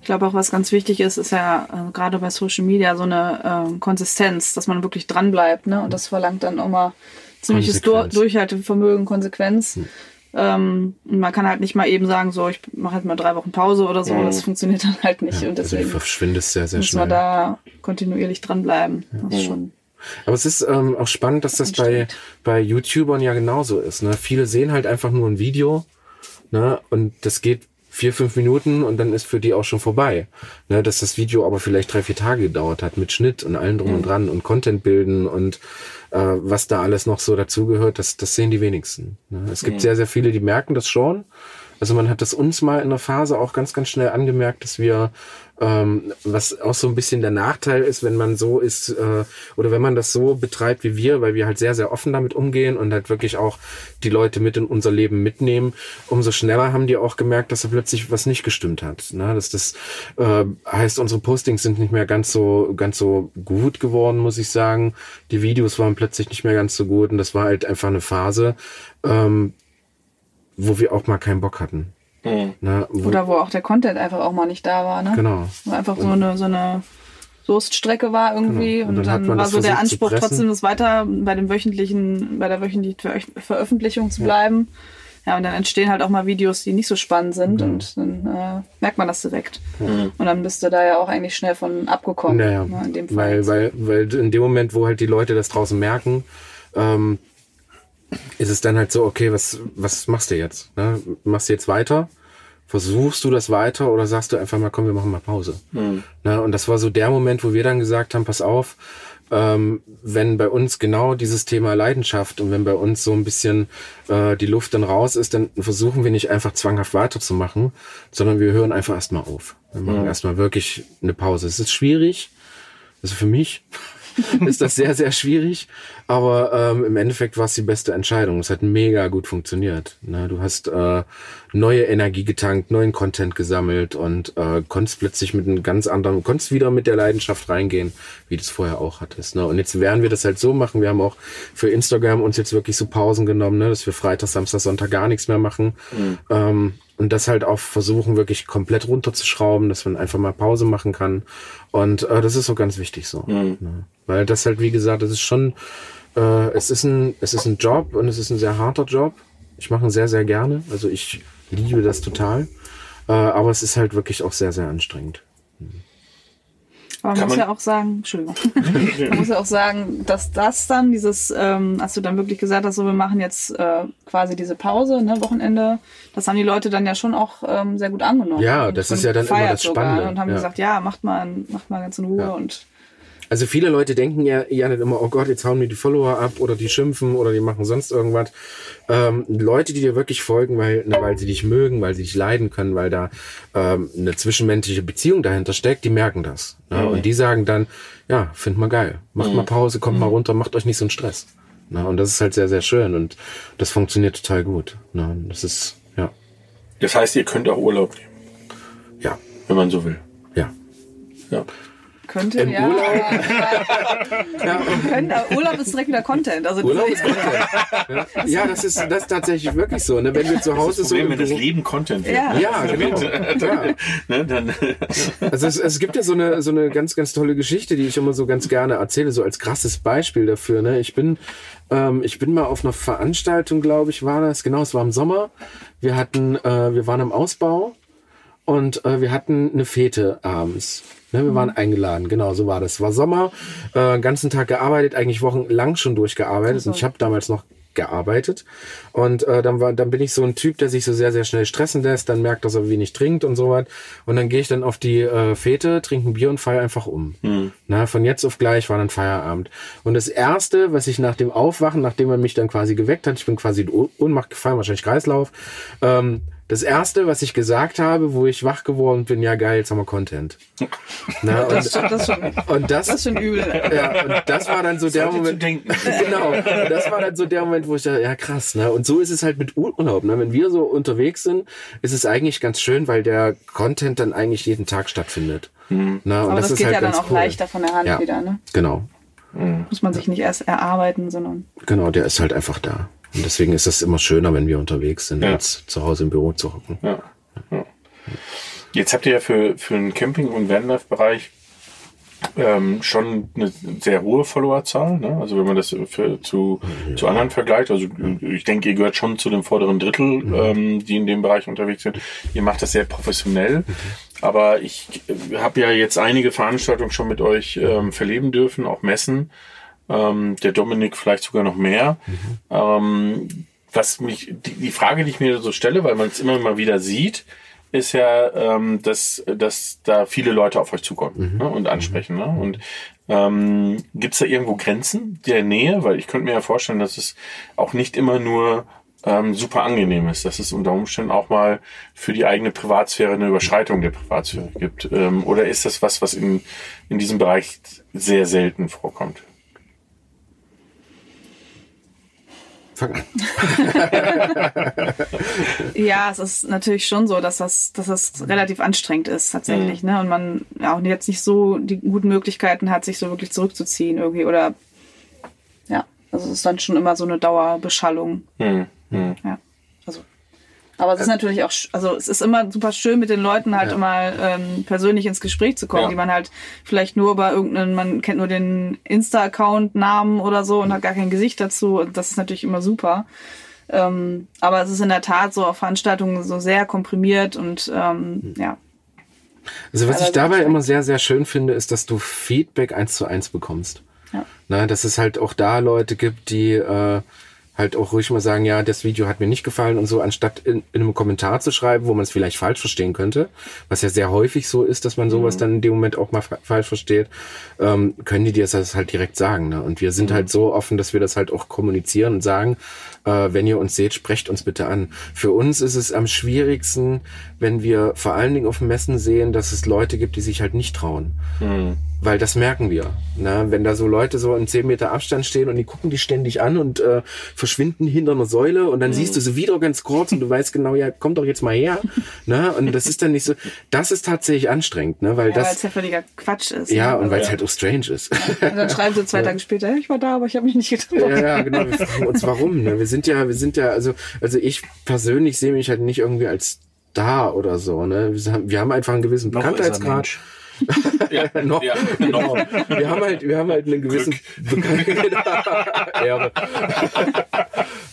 Ich glaube auch, was ganz wichtig ist, ist ja äh, gerade bei Social Media so eine ähm, Konsistenz, dass man wirklich dran bleibt. Ne? Und das verlangt dann immer ziemliches Dur. Durchhaltevermögen, Konsequenz. Ähm, und man kann halt nicht mal eben sagen, so, ich mache halt mal drei Wochen Pause oder so. Das funktioniert dann halt nicht. und Also du deswegen verschwindest sehr, sehr muss man schnell. da kontinuierlich dranbleiben. Das ist schon. Aber es ist ähm, auch spannend, dass das bei, bei YouTubern ja genauso ist. Ne? Viele sehen halt einfach nur ein Video ne? und das geht vier, fünf Minuten und dann ist für die auch schon vorbei. Ne? Dass das Video aber vielleicht drei, vier Tage gedauert hat mit Schnitt und allem drum und dran und Content bilden und äh, was da alles noch so dazugehört, das, das sehen die wenigsten. Ne? Es gibt sehr, sehr viele, die merken das schon. Also man hat das uns mal in der Phase auch ganz, ganz schnell angemerkt, dass wir, ähm, was auch so ein bisschen der Nachteil ist, wenn man so ist, äh, oder wenn man das so betreibt wie wir, weil wir halt sehr, sehr offen damit umgehen und halt wirklich auch die Leute mit in unser Leben mitnehmen, umso schneller haben die auch gemerkt, dass da plötzlich was nicht gestimmt hat. Ne? Dass das äh, heißt, unsere Postings sind nicht mehr ganz so, ganz so gut geworden, muss ich sagen. Die Videos waren plötzlich nicht mehr ganz so gut und das war halt einfach eine Phase, ähm, wo wir auch mal keinen Bock hatten. Ne? Wo, Oder wo auch der Content einfach auch mal nicht da war. Ne? Genau. Wo einfach so eine, so eine Durststrecke war irgendwie. Genau. Und Und, dann dann, war so der Anspruch, trotzdem das weiter bei dem wöchentlichen, bei der wöchentlichen Ver Veröffentlichung zu bleiben. Ja, und dann entstehen halt auch mal Videos, die nicht so spannend sind und dann äh, merkt man das direkt. Und dann bist du da ja auch eigentlich schnell von abgekommen. Naja, ne, in dem Fall weil, weil, weil in dem Moment, wo halt die Leute das draußen merken, ähm, ist es dann halt so, okay, was, was machst du jetzt? Ne? Machst du jetzt weiter? Versuchst du das weiter oder sagst du einfach mal, komm, wir machen mal Pause? Ne? Und das war so der Moment, wo wir dann gesagt haben, pass auf, ähm, wenn bei uns genau dieses Thema Leidenschaft und wenn bei uns so ein bisschen äh, die Luft dann raus ist, dann versuchen wir nicht einfach zwanghaft weiterzumachen, sondern wir hören einfach erstmal auf. Wir machen erstmal wirklich eine Pause. Es ist schwierig, also für mich ist das sehr, sehr schwierig. Aber ähm, im Endeffekt war es die beste Entscheidung. Es hat mega gut funktioniert. Ne? Du hast äh, neue Energie getankt, neuen Content gesammelt und äh, konntest plötzlich mit einem ganz anderen, konntest wieder mit der Leidenschaft reingehen, wie du es vorher auch hattest. Ne? Und jetzt werden wir das halt so machen. Wir haben auch für Instagram uns jetzt wirklich so Pausen genommen, ne? dass wir Freitag, Samstag, Sonntag gar nichts mehr machen. Ähm, und das halt auch versuchen, wirklich komplett runterzuschrauben, dass man einfach mal Pause machen kann. Und äh, das ist so ganz wichtig so. Ne? Weil das halt, wie gesagt, das ist schon, äh, es ist ein, es ist ein Job und es ist ein sehr harter Job. Ich mache ihn sehr, sehr gerne. Also ich liebe das total. Äh, aber es ist halt wirklich auch sehr, sehr anstrengend. Aber man Kann muss man- ja auch sagen, Entschuldigung, man muss ja auch sagen, dass das dann dieses, ähm, als du dann wirklich gesagt hast, so wir machen jetzt äh, quasi diese Pause, ne, Wochenende, das haben die Leute dann ja schon auch ähm, sehr gut angenommen. Ja, das ist ja dann immer das Spannende, Und haben ja. gesagt, ja, macht mal, macht mal ganz in Ruhe Ja. und Also viele Leute denken ja, ja nicht immer, oh Gott, jetzt hauen mir die Follower ab oder die schimpfen oder die machen sonst irgendwas. Ähm, Leute, die dir wirklich folgen, weil, ne, weil sie dich mögen, weil sie dich leiden können, weil da ähm, eine zwischenmenschliche Beziehung dahinter steckt, die merken das. Ne? Und die sagen dann, ja, find mal geil, macht mal Pause, kommt mal runter, macht euch nicht so einen Stress. Ne? Und das ist halt sehr, sehr schön und das funktioniert total gut. Ne? Das ist, ja, Das heißt, ihr könnt auch Urlaub nehmen, ja, wenn man so will. ja. Ja. Könnte, Im ja. Urlaub? ja. Können, Urlaub ist direkt wieder Content. Also Urlaub ist Content. Ja, ja das, ist, das ist tatsächlich wirklich so. Ne? Wenn wir zu Hause Das so Problem, im wenn das Leben Content wird. Ja. ne? Ja, genau. Ja. Ne, dann, Also es, es gibt ja so eine, so eine ganz, ganz tolle Geschichte, die ich immer so ganz gerne erzähle, so als krasses Beispiel dafür. Ne? Ich bin, ähm, ich bin mal auf einer Veranstaltung, glaube ich, war das. Genau, es war im Sommer. Wir hatten, äh, wir waren im Ausbau und äh, wir hatten eine Fete abends. Ne, wir waren eingeladen, genau, so war das. War Sommer, äh, den ganzen Tag gearbeitet, eigentlich wochenlang schon durchgearbeitet. Und ich habe damals noch gearbeitet. Und äh, dann war, dann bin ich so ein Typ, der sich so sehr, sehr schnell stressen lässt, dann merkt, dass er wenig trinkt und so was. Und dann gehe ich dann auf die äh, Fete, trinke ein Bier und feiere einfach um. Na, von jetzt auf gleich war dann Feierabend. Und das erste, was ich nach dem Aufwachen, nachdem er mich dann quasi geweckt hat, ich bin quasi in Ohnmacht gefallen, wahrscheinlich Kreislauf, ähm, das erste, was ich gesagt habe, wo ich wach geworden bin, ja geil, jetzt haben wir Content. Na, Das, und, das, ist schon, und das, das ist schon übel. ja, und das war dann so der Sollte zu Moment. Genau, das war dann so der Moment, wo ich dachte, ja krass, ne? Und so ist es halt mit Ur- Urlaub, ne? Wenn wir so unterwegs sind, ist es eigentlich ganz schön, weil der Content dann eigentlich jeden Tag stattfindet. Na, und Aber das, ist geht halt ja dann auch cool. leichter von der Hand Ja. wieder. Ne? Genau, Muss man sich nicht erst erarbeiten, sondern genau, der ist halt einfach da. Und deswegen ist es immer schöner, wenn wir unterwegs sind, Ja. als zu Hause im Büro zu hocken. Ja. Ja. Jetzt habt ihr ja für, für den Camping- und Vanlife-Bereich ähm, schon eine sehr hohe Followerzahl. Ne? Also wenn man das für, zu, zu anderen vergleicht. Also ich denke, ihr gehört schon zu dem vorderen Drittel, ähm, die in dem Bereich unterwegs sind. Ihr macht das sehr professionell. Aber ich äh, habe ja jetzt einige Veranstaltungen schon mit euch ähm, verleben dürfen, auch Messen. Ähm, der Dominik vielleicht sogar noch mehr. Ähm, was mich, die, die Frage, die ich mir so stelle, weil man es immer mal wieder sieht, ist ja, ähm, dass, dass da viele Leute auf euch zukommen ne, und ansprechen. Ne? Und ähm, gibt es da irgendwo Grenzen der Nähe? Weil ich könnte mir ja vorstellen, dass es auch nicht immer nur ähm, super angenehm ist, dass es unter Umständen auch mal für die eigene Privatsphäre eine Überschreitung der Privatsphäre gibt. Ähm, oder ist das was, was in, in diesem Bereich sehr selten vorkommt? Fang an. Ja, es ist natürlich schon so, dass das, dass das relativ anstrengend ist tatsächlich, ne? Und man auch jetzt nicht so die guten Möglichkeiten hat, sich so wirklich zurückzuziehen irgendwie oder ja, also es ist dann schon immer so eine Dauerbeschallung. Hm, hm. Ja. Aber es ist natürlich auch, also es ist immer super schön, mit den Leuten halt Ja. immer ähm, persönlich ins Gespräch zu kommen, Ja. die man halt vielleicht nur über irgendeinen, man kennt nur den Insta-Account-Namen oder so und hat gar kein Gesicht dazu. Und das ist natürlich immer super. Ähm, aber es ist in der Tat so auf Veranstaltungen so sehr komprimiert und ähm, ja. Also was ich Teilweise dabei immer sehr, sehr schön finde, ist, dass du Feedback eins zu eins bekommst. Ja. Na, dass es halt auch da Leute gibt, die äh, halt auch ruhig mal sagen, ja, das Video hat mir nicht gefallen und so, anstatt in, in einem Kommentar zu schreiben, wo man es vielleicht falsch verstehen könnte, was ja sehr häufig so ist, dass man sowas dann in dem Moment auch mal fa- falsch versteht, ähm, können die dir das halt direkt sagen. Ne? Und wir sind halt so offen, dass wir das halt auch kommunizieren und sagen, äh, wenn ihr uns seht, sprecht uns bitte an. Für uns ist es am schwierigsten, wenn wir vor allen Dingen auf Messen sehen, dass es Leute gibt, die sich halt nicht trauen. Weil das merken wir. Ne? Wenn da so Leute so in 10 Meter Abstand stehen und die gucken die ständig an und äh, verschwinden hinter einer Säule und dann siehst du sie wieder ganz kurz und du weißt genau, ja, komm doch jetzt mal her. ne? Und das ist dann nicht so, das ist tatsächlich anstrengend, ne? weil Ja, weil es das, ja völliger Quatsch ist. ja, ne? und weil es Also, halt auch strange ist. und dann schreiben sie zwei Tage später, ja, ich war da, aber ich habe mich nicht getraut. Ja, ja, genau. Wir fragen uns warum. Ne? Wir sind ja, wir sind ja, also, also ich persönlich sehe mich halt nicht irgendwie als Star oder so. Ne? Wir haben, einfach einen gewissen Bekanntheitsgrad. Ja, noch, ja, genau. Wir haben halt, wir haben halt einen gewissen Ehre.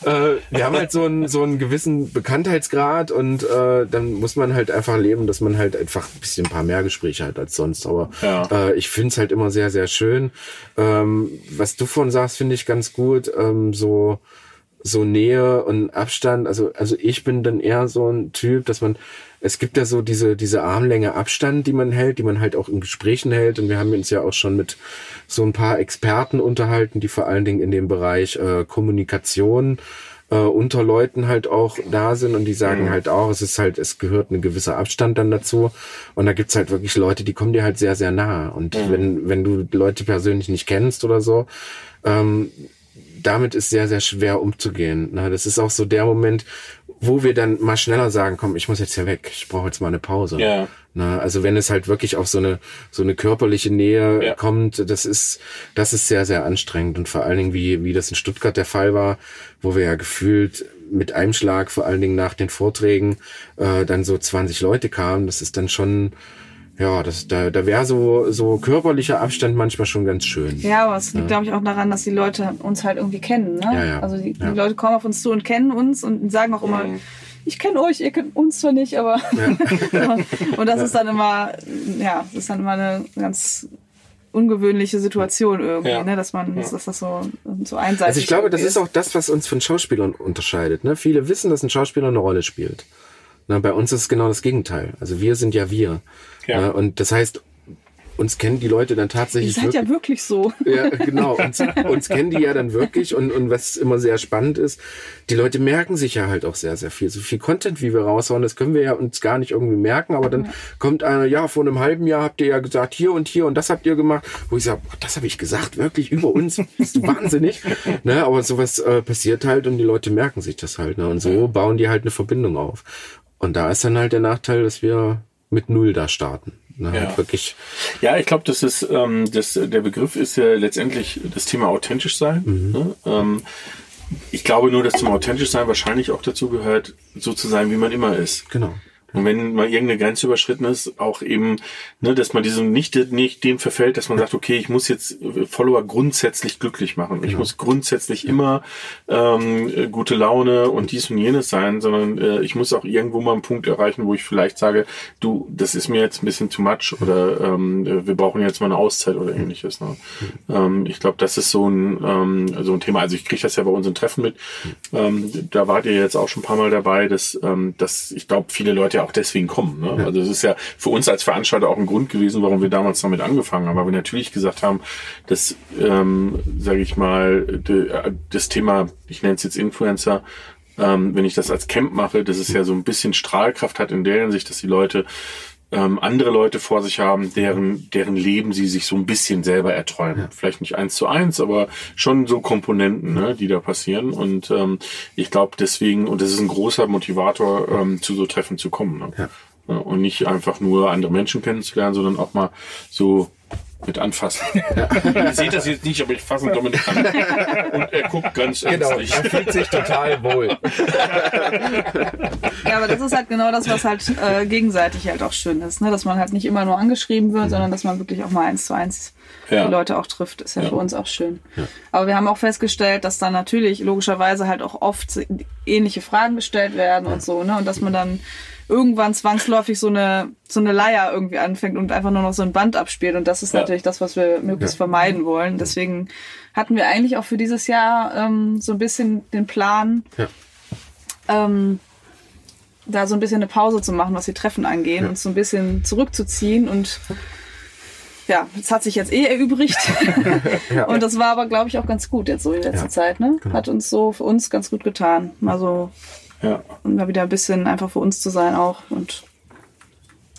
äh, wir haben halt so einen, so einen gewissen Bekanntheitsgrad und äh, dann muss man halt einfach leben, dass man halt einfach ein bisschen ein paar mehr Gespräche hat als sonst. Aber Ja. äh, ich finde es halt immer sehr, sehr schön. Ähm, was du von sagst, finde ich ganz gut. Ähm, so so Nähe und Abstand. Also, also ich bin dann eher so ein Typ, dass man, es gibt ja so diese, diese Armlänge Abstand, die man hält, die man halt auch in Gesprächen hält. Und wir haben uns ja auch schon mit so ein paar Experten unterhalten, die vor allen Dingen in dem Bereich äh, Kommunikation äh, unter Leuten halt auch da sind und die sagen halt auch, es ist halt, es gehört ein gewisser Abstand dann dazu. Und da gibt's halt wirklich Leute, die kommen dir halt sehr, sehr nah. Und wenn, wenn du Leute persönlich nicht kennst oder so, ähm, damit ist sehr, sehr schwer umzugehen. Na, das ist auch so der Moment, wo wir dann mal schneller sagen, komm, ich muss jetzt hier weg, ich brauche jetzt mal eine Pause. Ja. Na, also wenn es halt wirklich auf so eine so eine körperliche Nähe Ja. kommt, das ist das ist sehr sehr anstrengend und vor allen Dingen wie wie das in Stuttgart der Fall war, wo wir ja gefühlt mit einem Schlag vor allen Dingen nach den Vorträgen äh, dann so 20 Leute kamen, das ist dann schon ja, das da da wäre so so körperlicher Abstand manchmal schon ganz schön. Ja, aber es liegt, glaube ich, auch daran, dass die Leute uns halt irgendwie kennen. Ne? Ja, ja. Also die, Ja. die Leute kommen auf uns zu und kennen uns und sagen auch immer, ich kenne euch, ihr kennt uns zwar nicht, aber und das ist dann immer, ja, das ist dann immer eine ganz ungewöhnliche Situation irgendwie, Ja. ne? dass man, dass das so, so einseitig Also ich glaube, das ist auch das, was uns von Schauspielern unterscheidet. Ne? Viele wissen, dass ein Schauspieler eine Rolle spielt. Na, bei uns ist es genau das Gegenteil. Also wir sind ja wir. Ja. Ne? Und das heißt, uns kennen die Leute dann Ihr tatsächlich seid ja wirklich so. ja, genau. Uns, uns kennen die ja dann wirklich und, und was immer sehr spannend ist, die Leute merken sich ja halt auch sehr, sehr viel. So viel Content, wie wir raushauen, das können wir ja uns gar nicht irgendwie merken, aber dann kommt einer, ja, vor einem halben Jahr habt ihr ja gesagt, hier und hier und das habt ihr gemacht, wo ich sage, das habe ich gesagt, wirklich über uns, bist du wahnsinnig. ne, aber sowas äh, passiert halt und die Leute merken sich das halt. Ne, und so bauen die halt eine Verbindung auf. Und da ist dann halt der Nachteil, dass wir mit Null da starten. Ne, Ja. halt wirklich, Ja, ich glaube, das ist ähm, das, der Begriff ist ja letztendlich das Thema authentisch sein. Ne? Ähm, ich glaube nur, dass zum authentisch sein wahrscheinlich auch dazu gehört, so zu sein, wie man immer ist. genau. Und wenn mal irgendeine Grenze überschritten ist, auch eben, ne, dass man diesem nicht, nicht dem verfällt, dass man sagt, okay, ich muss jetzt Follower grundsätzlich glücklich machen. Ich muss grundsätzlich immer ähm, äh, gute Laune und dies und jenes sein, sondern äh, ich muss auch irgendwo mal einen Punkt erreichen, wo ich vielleicht sage, du, das ist mir jetzt ein bisschen too much oder ähm, äh, wir brauchen jetzt mal eine Auszeit oder ähnliches. Ne? Ähm, ich glaube, das ist so ein, ähm, so ein Thema. Also ich kriege das ja bei unseren Treffen mit. Ähm, da wart ihr jetzt auch schon ein paar Mal dabei, dass, ähm, dass ich glaube, viele Leute ja auch deswegen kommen. Ne? Also es ist ja für uns als Veranstalter auch ein Grund gewesen, warum wir damals damit angefangen haben, weil wir natürlich gesagt haben, dass, ähm, sage ich mal, de, äh, das Thema, ich nenne es jetzt Influencer, ähm, wenn ich das als Camp mache, dass es ja so ein bisschen Strahlkraft hat in der Hinsicht, dass die Leute ähm, andere Leute vor sich haben, deren, deren Leben sie sich so ein bisschen selber erträumen. Vielleicht nicht eins zu eins, aber schon so Komponenten, ne, die da passieren. Und ähm, ich glaube deswegen, und das ist ein großer Motivator, ähm, zu so Treffen zu kommen. Ne? Ja. Ja, Und nicht einfach nur andere Menschen kennenzulernen, sondern auch mal so mit anfassen. Ihr seht das jetzt nicht, aber ich fasse Dominik an. Und er guckt ganz Genau, ernstlich. er fühlt sich total wohl. Ja, aber das ist halt genau das, was halt äh, gegenseitig halt auch schön ist, ne? dass man halt nicht immer nur angeschrieben wird, sondern dass man wirklich auch mal eins zu eins Ja. die Leute auch trifft. Ist ja, für uns auch schön. Aber wir haben auch festgestellt, dass dann natürlich logischerweise halt auch oft ähnliche Fragen gestellt werden und so, ne? Und dass man dann irgendwann zwangsläufig so eine, so eine Leier irgendwie anfängt und einfach nur noch so ein Band abspielt. Und das ist Ja. natürlich das, was wir möglichst vermeiden wollen. Deswegen hatten wir eigentlich auch für dieses Jahr ähm, so ein bisschen den Plan, Ja. ähm, da so ein bisschen eine Pause zu machen, was die Treffen angehen, und so ein bisschen zurückzuziehen und ja, es hat sich jetzt eh erübrigt. Und das war aber, glaube ich, auch ganz gut jetzt so die letzte Ja, Zeit. Ne? Hat uns so für uns ganz gut getan. Mal so Ja. und mal wieder ein bisschen einfach für uns zu sein auch. Und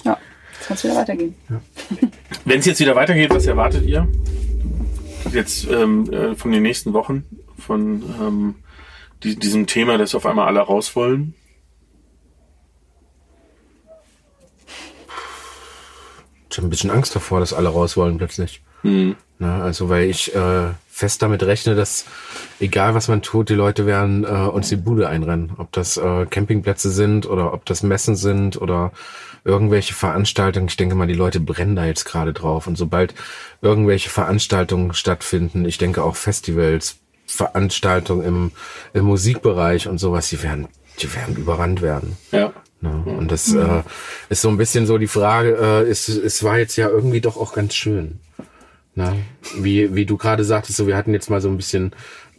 ja, jetzt kann es wieder weitergehen. Wenn es jetzt wieder weitergeht, was erwartet ihr? Jetzt ähm, äh, von den nächsten Wochen, von ähm, die, diesem Thema, dass auf einmal alle raus wollen? Ich habe ein bisschen Angst davor, dass alle raus wollen plötzlich. Hm. Na, also weil ich äh, fest damit rechne, dass egal was man tut, die Leute werden äh, uns die Bude einrennen. Ob das äh, Campingplätze sind oder ob das Messen sind oder irgendwelche Veranstaltungen. Ich denke mal, die Leute brennen da jetzt gerade drauf. Und sobald irgendwelche Veranstaltungen stattfinden, ich denke auch Festivals, Veranstaltungen im, im Musikbereich und sowas, die werden, die werden überrannt werden. Ja. Ne? Und das äh, ist so ein bisschen so die Frage, äh, es, es war jetzt ja irgendwie doch auch ganz schön. Ne? Wie, wie du gerade sagtest, so wir hatten jetzt mal so ein bisschen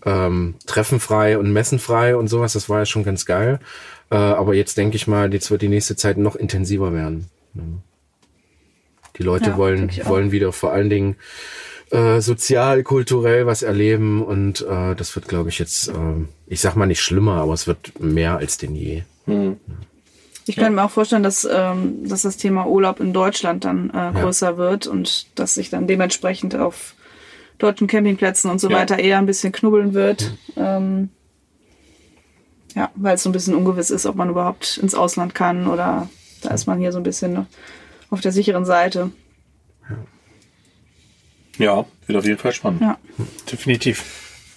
ähm, treffenfrei und messenfrei und sowas, das war ja schon ganz geil. Äh, aber jetzt denke ich mal, jetzt wird die nächste Zeit noch intensiver werden. Ne? Die Leute Ja, wollen, wollen wieder vor allen Dingen äh, sozial, kulturell was erleben und äh, das wird, glaube ich, jetzt, äh, ich sag mal nicht schlimmer, aber es wird mehr als denn je. Ich könnte mir auch vorstellen, dass, ähm, dass das Thema Urlaub in Deutschland dann äh, größer wird und dass sich dann dementsprechend auf deutschen Campingplätzen und so Ja. weiter eher ein bisschen knubbeln wird. Ähm, ja, weil es so ein bisschen ungewiss ist, ob man überhaupt ins Ausland kann oder da ist man hier so ein bisschen auf der sicheren Seite. Ja, wird auf jeden Fall spannend. Ja. Definitiv.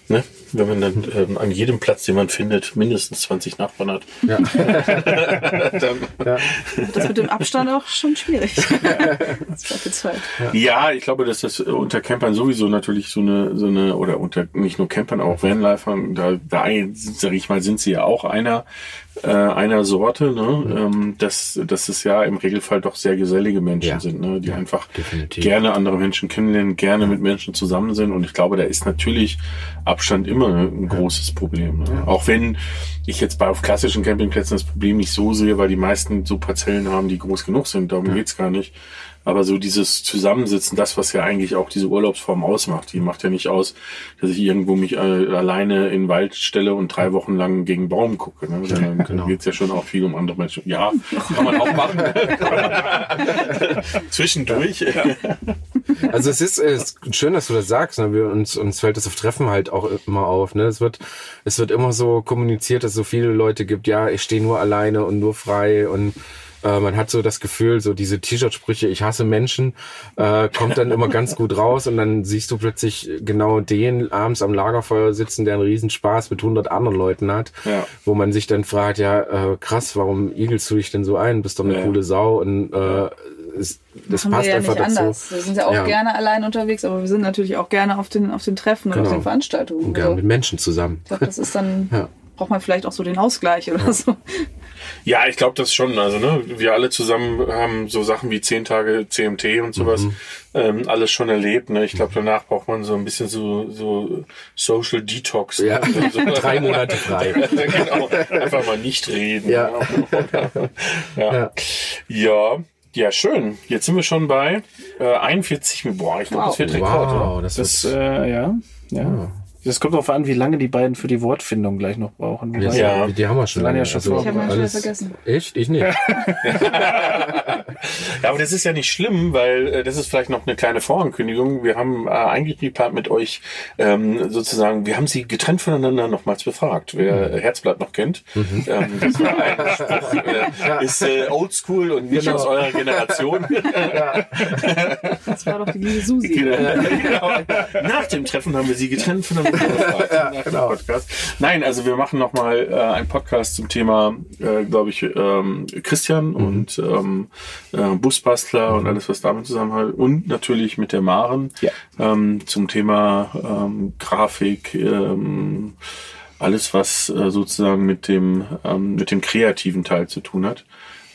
Ne? Wenn man dann ähm, an jedem Platz, den man findet, mindestens 20 Nachbarn hat. Ja. Dann, Das mit dem Abstand auch schon schwierig. Ja, ich glaube, dass das unter Campern sowieso natürlich so eine, so eine, oder unter nicht nur Campern, auch Vanlifern, da, da sage ich mal, sind sie ja auch einer, äh, einer Sorte, ne? Ähm, dass, dass es ja im Regelfall doch sehr gesellige Menschen Ja. sind, ne? die einfach definitiv. gerne andere Menschen kennenlernen, gerne mit Menschen zusammen sind. Und ich glaube, da ist natürlich Abstand immer ein großes Problem. Ne? Auch wenn ich jetzt bei auf klassischen Campingplätzen das Problem nicht so sehe, weil die meisten so Parzellen haben, die groß genug sind. Darum geht's gar nicht. Aber so dieses Zusammensitzen, das, was ja eigentlich auch diese Urlaubsform ausmacht, die macht ja nicht aus, dass ich irgendwo mich äh, alleine in den Wald stelle und drei Wochen lang gegen einen Baum gucke. Ne? Sondern genau. geht's ja schon auch viel um andere Menschen. Ja, kann man auch machen. Zwischendurch. Also es ist, es ist schön, dass du das sagst. Ne? Wir, uns, uns fällt das auf Treffen halt auch immer auf. Ne? Es, wird, es wird immer so kommuniziert, dass es so viele Leute gibt, ja, ich stehe nur alleine und nur frei und äh, man hat so das Gefühl, so diese T-Shirt-Sprüche, ich hasse Menschen, äh, kommt dann immer ganz gut raus und dann siehst du plötzlich genau den abends am Lagerfeuer sitzen, der einen Riesenspaß mit 100 anderen Leuten hat, Ja. wo man sich dann fragt, ja, äh, krass, warum igelst du dich denn so ein? Bist doch eine Ja. coole Sau und äh, es, das Machen passt wir ja einfach nicht dazu. anders. Wir sind ja auch Ja. gerne allein unterwegs, aber wir sind natürlich auch gerne auf den, auf den Treffen und auf Genau. den Veranstaltungen. Und gerne Also, mit Menschen zusammen. ich glaube, das ist dann, Ja. Braucht man vielleicht auch so den Ausgleich oder so. Ja, ich glaube das schon. Also, ne, wir alle zusammen haben so Sachen wie zehn Tage CMT und sowas ähm, alles schon erlebt. Ne? Ich glaube, danach braucht man so ein bisschen so, so Social Detox. Ja. Ne? So, Drei Monate frei. genau. Einfach mal nicht reden. Ja. ja. Ja. ja. Ja, schön. Jetzt sind wir schon bei äh, 41 Minuten. Boah, ich glaube, das wird Rekord, oder? Wow, das, Das, ist äh, ja, ja. Das kommt darauf an, wie lange die beiden für die Wortfindung gleich noch brauchen. ja. Ja. die haben wir schon. Die waren ja lange. schon Also Ich habe schon vergessen. Echt? Ich nicht. Ja, aber das ist ja nicht schlimm, weil äh, das ist vielleicht noch eine kleine Vorankündigung. Wir haben äh, eigentlich geplant mit euch ähm, sozusagen, wir haben sie getrennt voneinander nochmals befragt. Wer äh, Herzblatt noch kennt, ähm, das war ein Spruch, äh, ist äh, oldschool und nicht Genau. aus eurer Generation. Das war doch die liebe Susi. genau. Nach dem Treffen haben wir sie getrennt voneinander nach dem Podcast. Nein, also wir machen nochmal äh, einen Podcast zum Thema, äh, glaube ich, ähm, Christian und ähm, äh, Busbastler und alles, was damit zusammenhält. Und natürlich mit der Maren Ja. ähm, zum Thema ähm, Grafik, ähm, alles, was äh, sozusagen mit dem, ähm, mit dem kreativen Teil zu tun hat.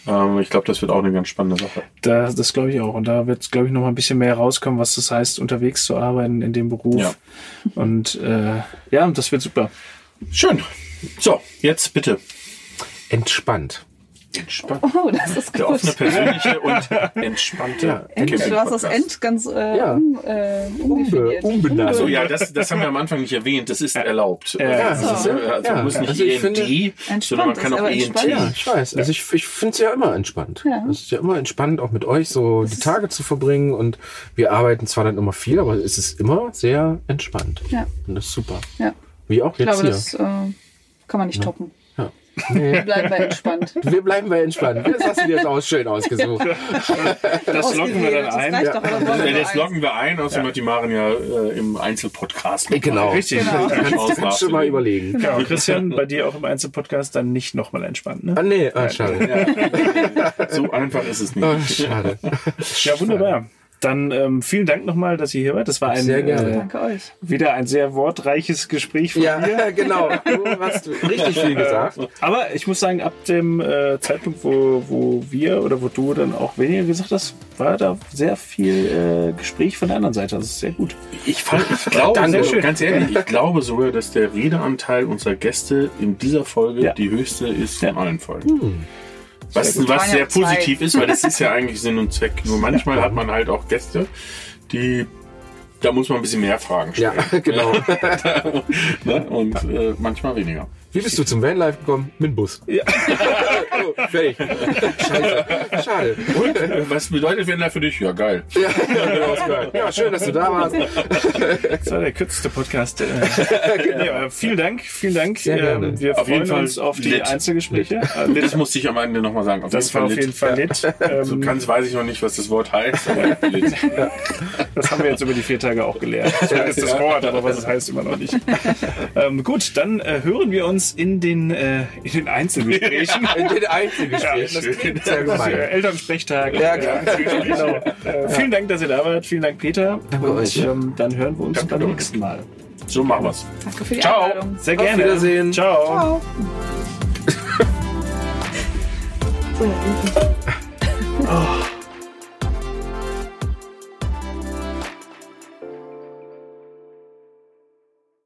Ähm, ich glaube, das wird auch eine ganz spannende Sache. Da, das glaube ich auch. Und da wird, glaube ich, noch mal ein bisschen mehr rauskommen, was das heißt, unterwegs zu arbeiten in dem Beruf. Ja. Und äh, ja, das wird super. Schön. So, jetzt bitte. Entspannt. Entspannt. Oh, das ist Der gut. offene, persönliche und entspannte End, du hast das. End ganz äh, Ja. um, äh, umdefiniert. unbenannt. Also ja, das, das haben wir am Anfang nicht erwähnt. Das ist erlaubt. Ja. Also, das ist, äh, also Ja. muss nicht Also ich ENT, finde- sondern man kann auch aber ENT. entspannt. Ja, ich weiß. Also ich, ich finde es ja immer entspannt. Ja. Es ist ja immer entspannt, auch mit euch so die Tage zu verbringen. Und wir arbeiten zwar dann immer viel, aber es ist immer sehr entspannt. Ja. Und das ist super. Ja. Wie auch Ich jetzt glaube, hier. das äh, kann man nicht toppen. Ja. Wir bleiben bei entspannt. Wir bleiben bei entspannt. Das hast du dir jetzt auch schön ausgesucht. Das locken wir dann Das ein. reicht doch, Ja, das loggen wir ein, außerdem hat die Maren ja äh, im Einzelpodcast. Genau. mal Richtig. Genau. Kannst, du mal nachzulegen. überlegen. Genau, Christian, bei dir auch im Einzelpodcast dann nicht nochmal entspannt, ne? Ah, nee, ah, schade. So einfach ist es Ah, nicht. schade. Ja, wunderbar. Dann ähm, vielen Dank nochmal, dass ihr hier wart. Das war ein, Sehr gerne. Äh, Danke euch. wieder ein sehr wortreiches Gespräch von Ja, mir. genau. Du hast richtig viel gesagt. Aber ich muss sagen, ab dem äh, Zeitpunkt, wo, wo wir oder wo du dann auch weniger gesagt hast, war da sehr viel äh, Gespräch von der anderen Seite. Das ist sehr gut. Ich, fand, ich glaube, Danke. so, ganz ehrlich, ich glaube sogar, dass der Redeanteil unserer Gäste in dieser Folge Ja. die höchste ist Ja. von allen Folgen. Was, was sehr ja positiv ist, weil das ist ja eigentlich Sinn und Zweck. Nur manchmal hat man halt auch Gäste, die da muss man ein bisschen mehr Fragen Ja, stellen. genau. Ne? Und äh, manchmal weniger. Wie bist du zum Vanlife gekommen? Mit dem Bus. Ja. Fertig. Scheiße. Schade. Und äh, was bedeutet wenn da für dich? Ja, geil. Ja, ja, genau, ja, schön, dass du da warst. Das war der kürzeste Podcast. Äh, nee, aber vielen Dank, vielen Dank. Sehr gerne. Ähm, wir Auf jeden freuen Fall uns auf die lit. Einzelgespräche. Äh, Das lit. musste ich am Ende nochmal sagen. Auf Das war auf jeden Fall lit. So Ähm, ganz weiß ich noch nicht, was das Wort heißt. Aber lit. Das haben wir jetzt über die vier Tage auch gelernt. Das ist das Wort, aber was es heißt, immer noch nicht. Ähm, gut, dann äh, hören wir uns in den, äh, in den Einzelgesprächen. In den Einzelgesprächen. Ja, das klingt sehr gemein. Elternsprechtag. Ja, Äh, genau. Äh, Vielen Dank, dass ihr da wart. Vielen Dank, Peter. Danke Und euch. ähm, dann hören wir uns Danke beim nächsten Mal. So machen wir's. Danke für die Ciao. Einladung. Sehr Auf gerne. Wiedersehen. Ciao. Ciao. So,